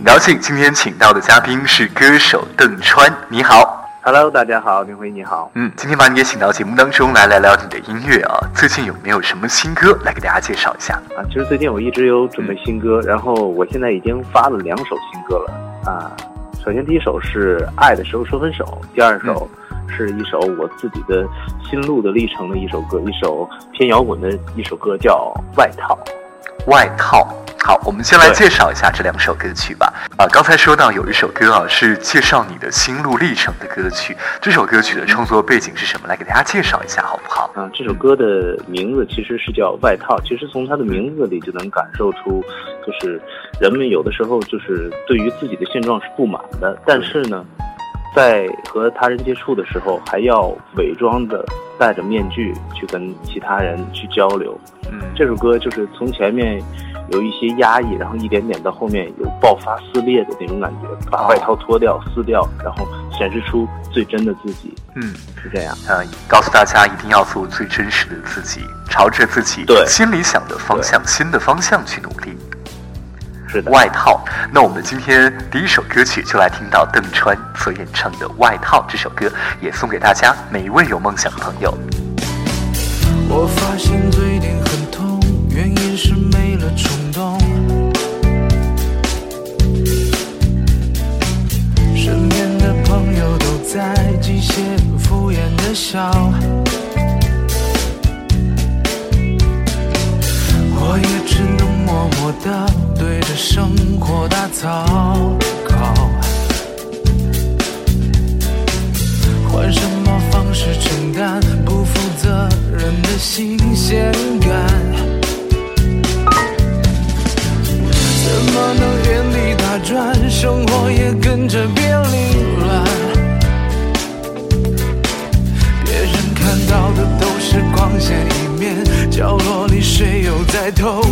很高兴今天请到的嘉宾是歌手邓川，你好。Hello，大家好，林辉你好。嗯，今天把你也请到节目当中来聊聊你的音乐啊，最近有没有什么新歌来给大家介绍一下？啊，其实最近我一直有准备新歌，然后我现在已经发了两首新歌了啊。首先第一首是《爱的时候说分手》，第二首是一首我自己的心路的历程的一首歌，一首偏摇滚的一首歌叫《外套》。外套。好，我们先来介绍一下这两首歌曲吧。啊，刚才说到有一首歌啊，是介绍你的心路历程的歌曲。这首歌曲的创作背景是什么？来给大家介绍一下，好不好？嗯，这首歌的名字其实是叫《外套》。其实从它的名字里就能感受出，就是人们有的时候就是对于自己的现状是不满的，但是呢，在和他人接触的时候，还要伪装的戴着面具去跟其他人去交流。嗯，这首歌就是从前面。有一些压抑，然后一点点到后面有爆发撕裂的那种感觉，把外套脱掉、撕掉，然后显示出最真的自己。嗯，是这样。呃，告诉大家一定要做最真实的自己，朝着自己心里想的方向、新的方向去努力。外套，那我们今天第一首歌曲就来听到邓川所演唱的《外套》这首歌，也送给大家每一位有梦想的朋友。shadow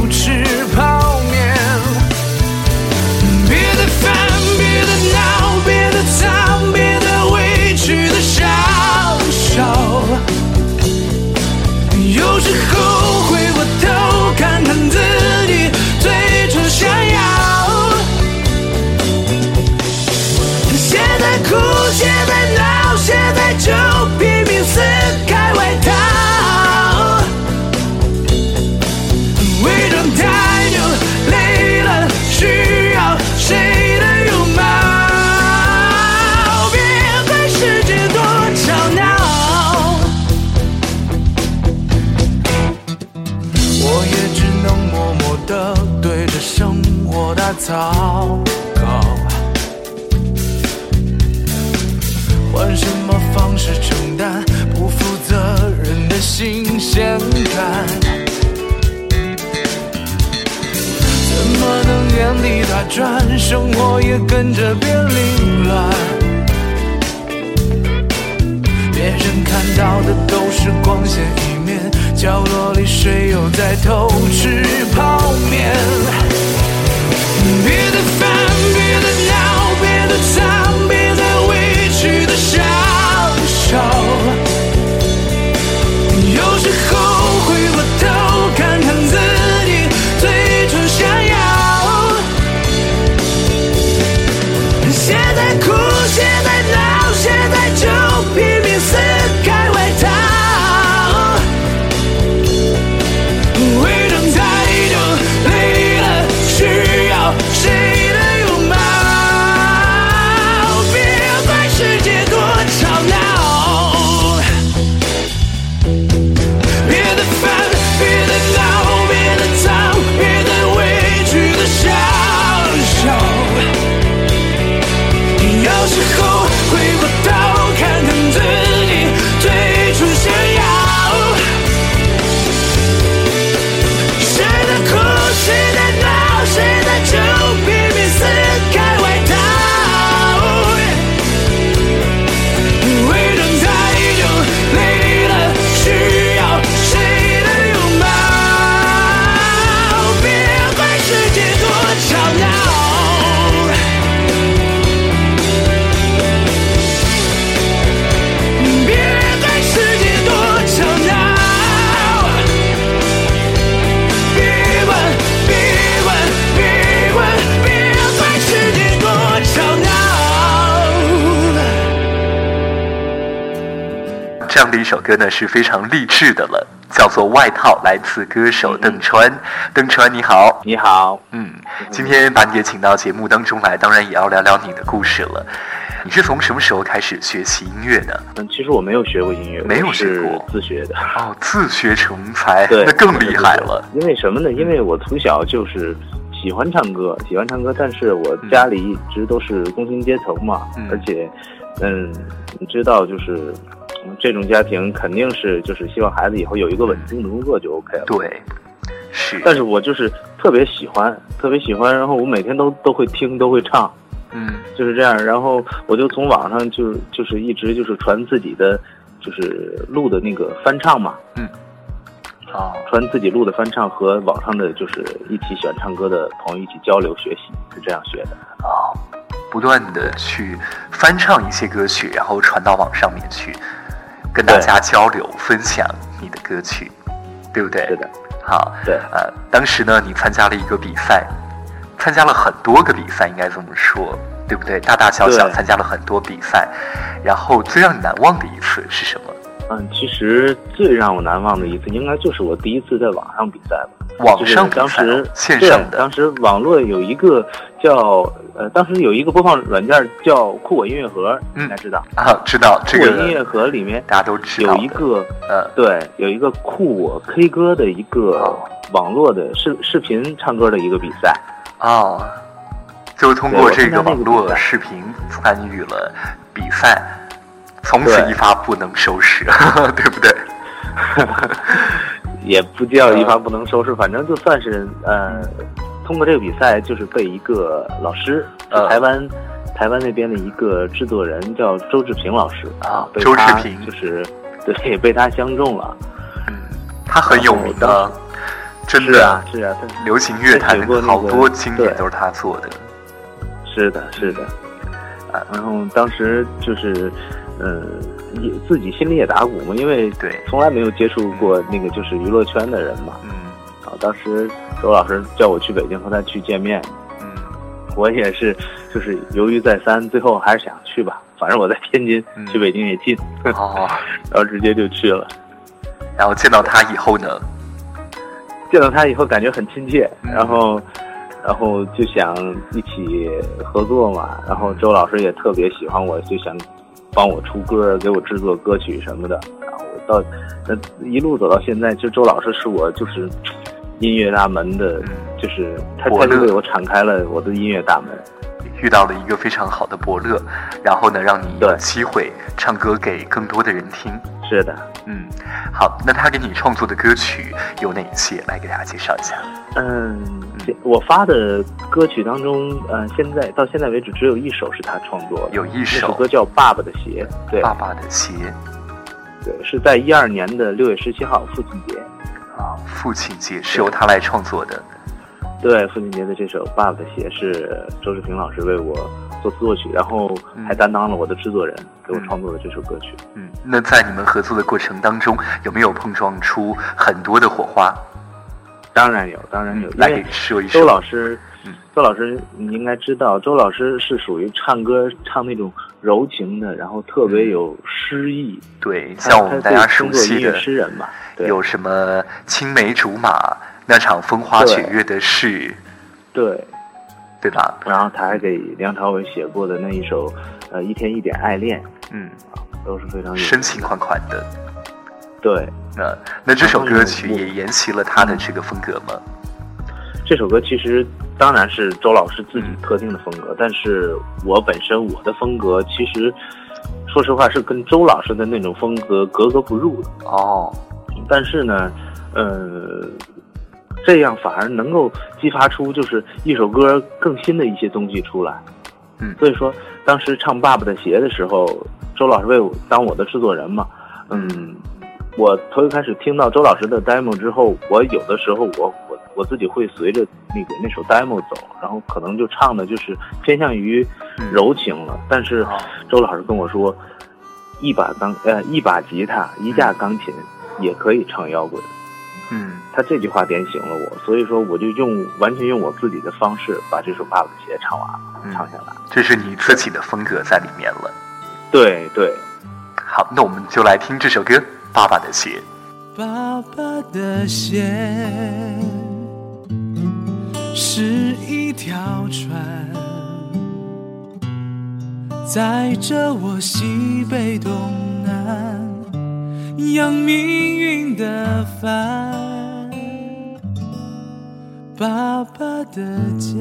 这样的一首歌呢是非常励志的了，叫做《外套》，来自歌手邓川。邓川你好，你好，嗯，今天把你也请到节目当中来，当然也要聊聊你的故事了。你是从什么时候开始学习音乐的？嗯，其实我没有学过音乐，没有学过自学的。哦，自学成才，对，那更厉害了。因为什么呢？因为我从小就是喜欢唱歌，喜欢唱歌，但是我家里一直都是工薪阶层嘛，嗯而且，嗯，你知道，就是嗯这种家庭肯定是就是希望孩子以后有一个稳定的工作就 OK 了。对，是，但是我就是特别喜欢，特别喜欢，然后我每天都都会听，都会唱，嗯就是这样。然后我就从网上就就是一直就是传自己的，就是录的那个翻唱嘛，嗯，啊，传自己录的翻唱和网上的就是一起喜欢唱歌的朋友一起交流学习，是这样学的。啊，不断的去翻唱一些歌曲，然后传到网上面去，跟大家交流分享你的歌曲，对不对？是的，好，对呃，当时呢，你参加了一个比赛，参加了很多个比赛，应该这么说，对不对？大大小小参加了很多比赛，然后最让你难忘的一次是什么？嗯，其实最让我难忘的一次，应该就是我第一次在网上比赛吧。网上当时对线上的当时网络有一个叫呃，当时有一个播放软件叫酷我音乐盒，嗯应该知道。啊，知道这酷我音乐盒里面大家都知道有一个呃对，有一个酷我 K 歌的一个哦网络的视视频唱歌的一个比赛。哦，就通对我参加过这个网络视频参与了比赛，从此一发不能收拾，对不对？也不叫一发不能收拾，反正就算是呃，通过这个比赛，就是被一个老师，台湾台湾那边的一个制作人叫周志平老师啊被他周志平。就是 对被他相中了。嗯，他很有名的真的是啊，是啊，他流行乐坛好多经典对。都是他做的。是的，是的，啊，然后当时就是，呃，也自己心里也打鼓嘛，因为对。从来没有接触过那个就是娱乐圈的人嘛。嗯。啊，当时周老师叫我去北京和他去见面，嗯，我也是就是犹豫再三，最后还是想去吧，反正我在天津，嗯去北京也近，哦，然后直接就去了。然后见到他以后呢，见到他以后感觉很亲切，嗯然后，然后就想一起合作嘛。然后周老师也特别喜欢我，就想帮我出歌，给我制作歌曲什么的。然后我到那一路走到现在，就周老师是我就是音乐大门的，嗯就是他他就为我敞开了我的音乐大门。遇到了一个非常好的伯乐，然后呢，让你有机会唱歌给更多的人听。是的，嗯，好，那他给你创作的歌曲有哪些？来给大家介绍一下。嗯，我发的歌曲当中，呃，现在到现在为止只有一首是他创作的，有一首首歌叫《爸爸的鞋》，对，爸爸的鞋对，是在一二年的六月十七号父亲节。啊，父亲节是由他来创作的。对，父亲节的这首《爸爸的鞋》是周志平老师为我作词作曲，然后还担当了我的制作人，给我创作的这首歌曲。嗯，那在你们合作的过程当中，有没有碰撞出很多的火花？当然有，当然有，嗯来给说一说。周老师嗯，周老师你应该知道，周老师是属于唱歌唱那种柔情的，然后特别有诗意。对，像我们大家熟悉的，诗人嘛，对有什么青梅竹马那场风花雪月的事，对。对吧？然后他还给梁朝伟写过的那一首，呃，一天一点爱恋，嗯，都是非常有深情款款的。对，那那这首歌曲也沿袭了他的这个风格吗？这首歌其实当然是周老师自己嗯特定的风格，但是我本身我的风格其实，说实话是跟周老师的那种风格格格不入的。哦，但是呢，呃，这样反而能够激发出就是一首歌更新的一些东西出来。嗯所以说当时唱《爸爸的鞋》的时候，周老师为我当我的制作人嘛，嗯，我头一开始听到周老师的 demo 之后，我有的时候我我我自己会随着那个那首 demo 走，然后可能就唱的就是偏向于嗯柔情了。但是哦周老师跟我说，一把钢呃一把吉他一架钢琴也可以唱摇滚。嗯他这句话点醒了我，所以说我就用完全用我自己的方式把这首《爸爸的鞋》唱完了，嗯唱下来。这是你自己的风格在里面了。对对，好，那我们就来听这首歌《爸爸的鞋》。爸爸的鞋是一条船，载着我西北东南，扬命运的帆。爸爸的肩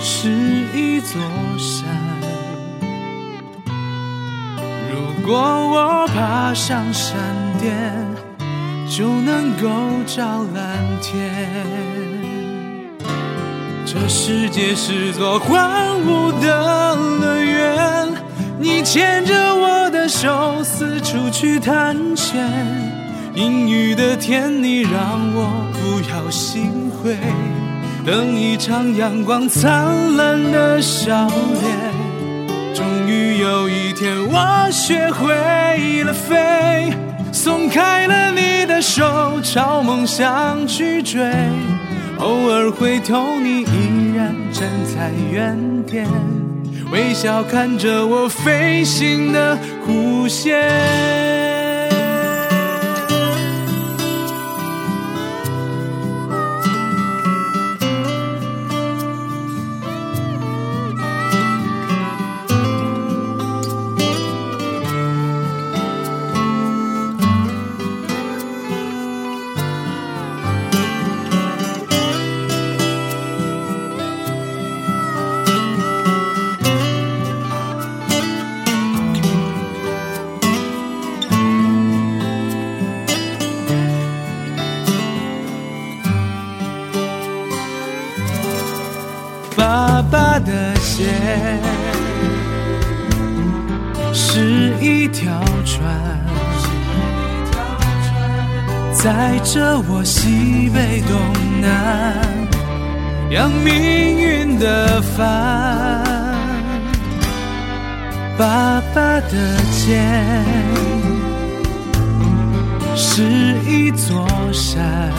是一座山。果我爬上山巅，就能够照蓝天。这世界是座荒芜的乐园，你牵着我的手四处去探险。阴雨的天，你让我不要心灰，等一场阳光灿烂的笑脸。终于有一天，我学会了飞，松开了你的手，朝梦想去追。偶尔回头，你依然站在原点，微笑看着我飞行的弧线。的肩是一座山。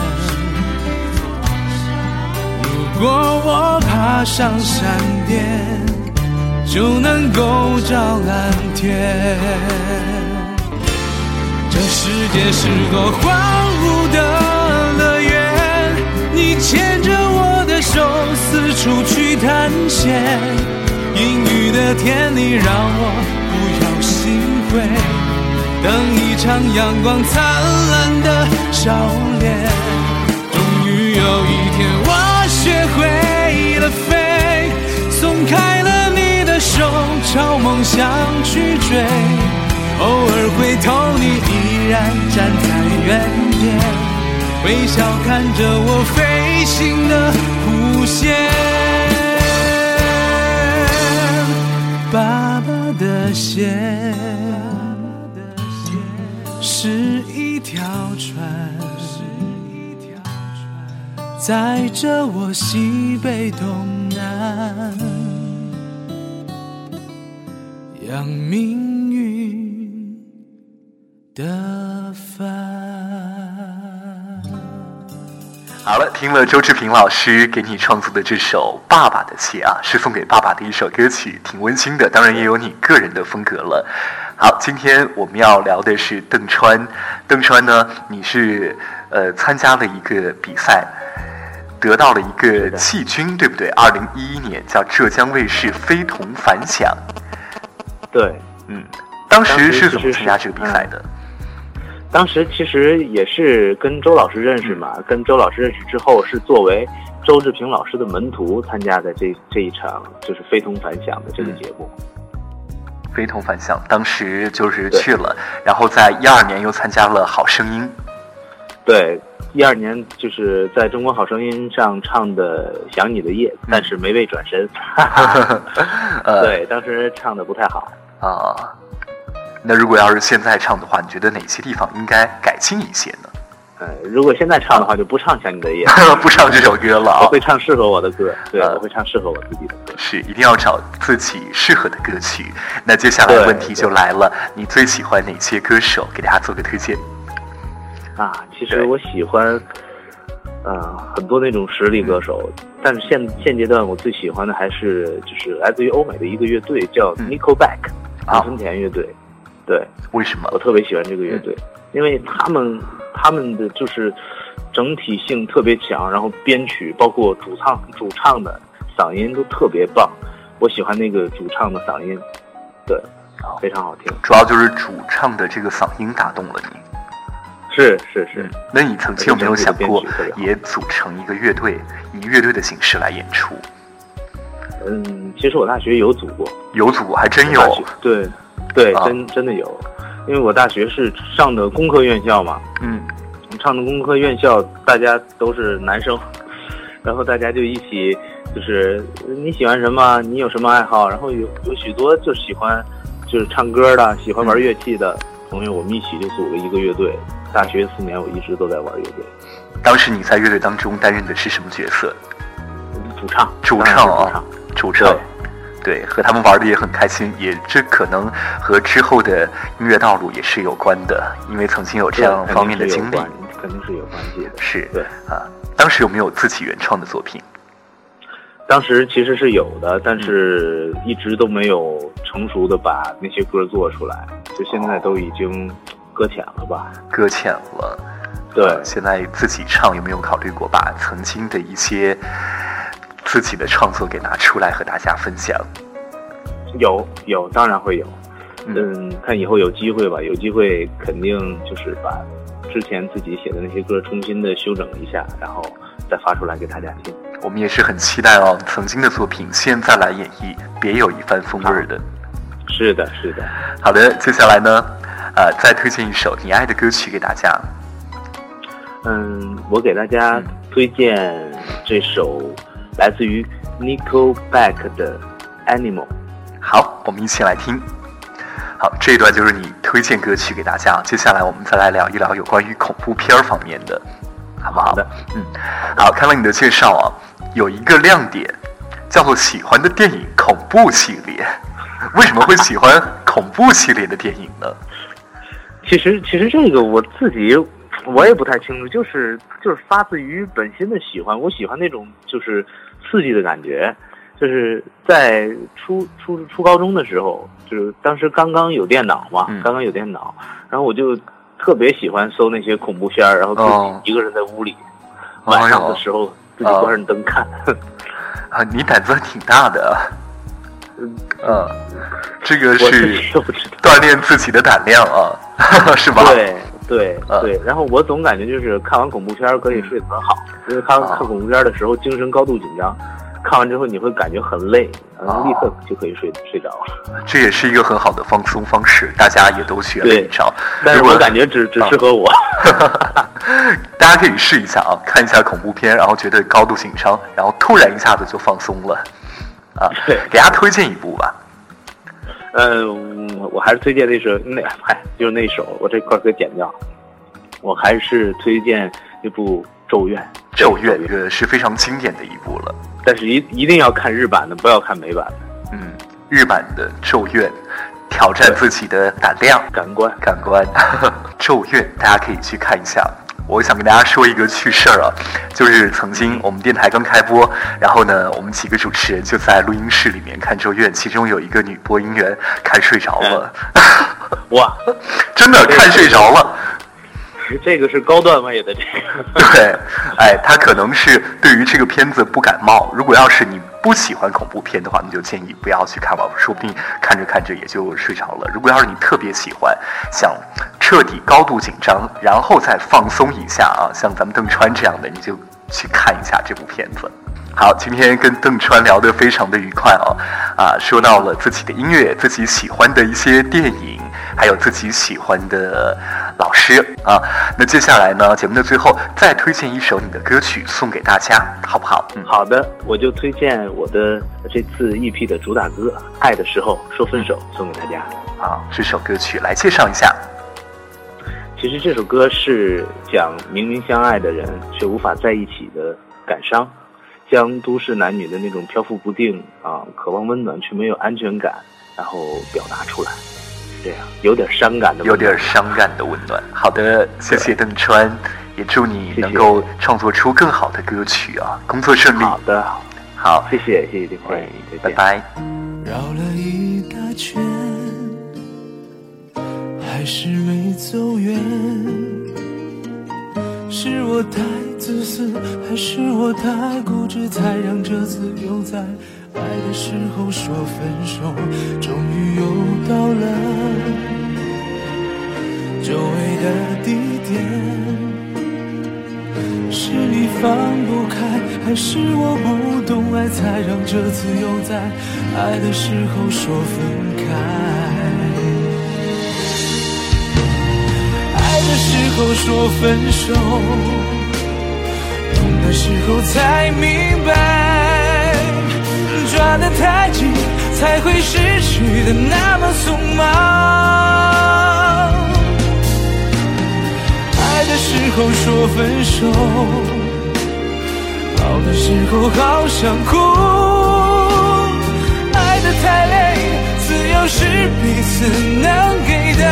如果我爬上山巅，就能够照蓝天。这世界是座荒芜的乐园，你牵着我的手四处去探险。阴雨的天，你让我会，等一场阳光灿烂的笑脸。终于有一天，我。学会了飞，松开了你的手，朝梦想去追。偶尔回头，你依然站在原点，微笑看着我飞行的弧线。爸爸的鞋是一条船。载着我西北东南，扬命运的帆。好了，听了周志平老师给你创作的这首《爸爸的鞋》啊，是送给爸爸的一首歌曲，挺温馨的。当然也有你个人的风格了。好，今天我们要聊的是邓川。邓川呢，你是呃参加了一个比赛。得到了一个季军，对不对？二零一一年叫浙江卫视《非同凡响》。对，嗯，当时是怎么参加这个比赛的？当时其实也是跟周老师认识嘛，跟周老师认识之后，是作为周志平老师的门徒参加的这这一场就是《非同凡响》的这个节目。非同凡响，当时就是去了，然后在一二年又参加了《好声音》。对。一二年就是在中国好声音上唱的《想你的夜》，但是没被转身。对，当时唱的不太好啊。那如果要是现在唱的话，你觉得哪些地方应该改进一些呢？呃，如果现在唱的话，就不唱《想你的夜》，不唱这首歌了。我会唱适合我的歌，对，我会唱适合我自己的歌。是，一定要找自己适合的歌曲。那接下来问题就来了，你最喜欢哪些歌手？给大家做个推荐。啊，其实我喜欢，呃，很多那种实力歌手，但是现现阶段我最喜欢的还是就是来自于欧美的一个乐队叫 Nickelback。大春田乐队。对，为什么我？特别喜欢这个乐队？因为他们他们的就是整体性特别强，然后编曲包括主唱主唱的嗓音都特别棒。我喜欢那个主唱的嗓音，对，非常好听。主要就是主唱的这个嗓音打动了你。是是是，那你曾经有没有想过也组成一个乐队，以乐队的形式来演出？嗯，其实我大学有组过，有组还真有，对对，啊真真的有，因为我大学是上的工科院校嘛，嗯，上的工科院校，大家都是男生，然后大家就一起，就是你喜欢什么，你有什么爱好，然后有有许多就喜欢，就是唱歌的，喜欢玩乐器的朋友，我们一起就组了一个乐队。大学四年，我一直都在玩乐队当时你在乐队当中担任的是什么角色？主唱，主唱啊主唱，主唱。对，和他们玩的也很开心，也这可能和之后的音乐道路也是有关的，因为曾经有这样方面的经历。肯定是有关系的。是对，啊，当时有没有自己原创的作品？当时其实是有的，但是一直都没有成熟的把那些歌做出来，就现在都已经搁浅了吧？搁浅了。对呃现在自己唱有没有考虑过把曾经的一些自己的创作给拿出来和大家分享？有有，当然会有。嗯嗯，看以后有机会吧，有机会肯定就是把之前自己写的那些歌重新的修整一下，然后再发出来给大家听。我们也是很期待哦，曾经的作品现在来演绎，别有一番风味儿的。是的，是的。好的，接下来呢，呃，再推荐一首你爱的歌曲给大家。嗯，我给大家嗯推荐这首来自于 Nickelback 的《Animal》。好，我们一起来听。好，这一段就是你推荐歌曲给大家。接下来我们再来聊一聊有关于恐怖片儿方面的，好不好？好的，嗯，好，看了你的介绍啊，有一个亮点叫做喜欢的电影恐怖系列。为什么会喜欢恐怖系列的电影呢？其实，其实这个我自己我也不太清楚，就是就是发自于本心的喜欢。我喜欢那种就是刺激的感觉，就是在初初初高中的时候，就是当时刚刚有电脑嘛，嗯刚刚有电脑，然后我就特别喜欢搜那些恐怖片儿，然后自哦己一个人在屋里，晚上的时候自己关上灯看。啊，你胆子还挺大的。嗯嗯，这个是。锻炼自己的胆量啊，是吧？对对嗯对，然后我总感觉就是看完恐怖片儿可以睡得很好，因为看啊看恐怖片儿的时候精神高度紧张，看完之后你会感觉很累，然后立刻就可以睡睡着了。这也是一个很好的放松方式，大家也都学了一招。但是我感觉只只适合我。大家可以试一下啊，看一下恐怖片，然后觉得高度紧张，然后突然一下子就放松了，啊，对给大家推荐一部吧。嗯，我还是推荐那首那嗨，就是那首，我这块儿给剪掉。我还是推荐那部《咒怨》。咒怨这个是非常经典的一部了，但是一一定要看日版的，不要看美版的。嗯，日版的咒怨，挑战自己的胆量、感官感官。咒怨，大家可以去看一下。我想跟大家说一个趣事儿啊，就是曾经我们电台刚开播，然后呢，我们几个主持人就在录音室里面看咒怨，其中有一个女播音员看睡着了，哇，真的看睡着了。这个是高段位的这个。对，哎，他可能是对于这个片子不感冒。如果要是你不喜欢恐怖片的话，你就建议不要去看吧，说不定看着看着也就睡着了。如果要是你特别喜欢，想彻底高度紧张，然后再放松一下啊，像咱们邓川这样的，你就去看一下这部片子。好，今天跟邓川聊得非常的愉快哦，啊，说到了自己的音乐，自己喜欢的一些电影，还有自己喜欢的老师啊。那接下来呢，节目的最后再推荐一首你的歌曲送给大家，好不好？嗯，好的，我就推荐我的这次 EP 的主打歌《爱的时候说分手》送给大家。好，这首歌曲来介绍一下。其实这首歌是讲明明相爱的人却无法在一起的感伤，将都市男女的那种漂浮不定啊，渴望温暖却没有安全感，然后表达出来，这样有点伤感的，有点伤感的温暖。好的，谢谢邓川，也祝你能够创作出更好的歌曲啊，工作顺利。好的，好，谢谢谢谢丁哎辉，再见拜拜。绕了一大圈，还是没走远？是我太自私，还是我太固执，才让这次又在爱的时候说分手？终于又到了久违的地点。是你放不开，还是我不懂爱，才让这次又在爱的时候说分开？爱的时候说分手，痛的时候才明白，抓得太紧才会失去的那么匆忙。爱的时候说分手，好的时候好想哭。爱的太累，自由是彼此能给的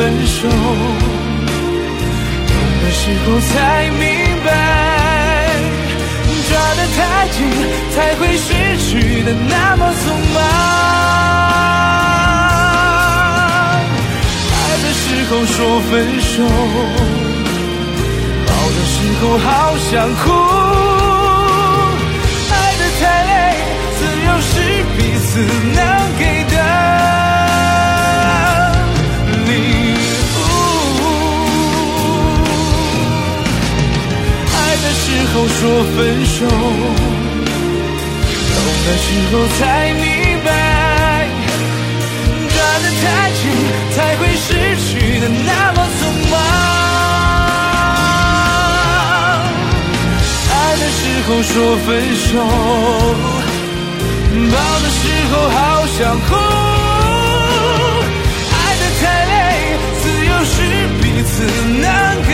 分手，痛的时候才明白，抓得太紧才会失去的那么匆忙。爱的时候说分手，好的时候好想哭。爱的太累，自由是彼此能给的时候说分手，懂的时候才明白，抓得太紧才会失去的那么匆忙。爱的时候说分手，抱的时候好想哭。爱的太累，自由是彼此能给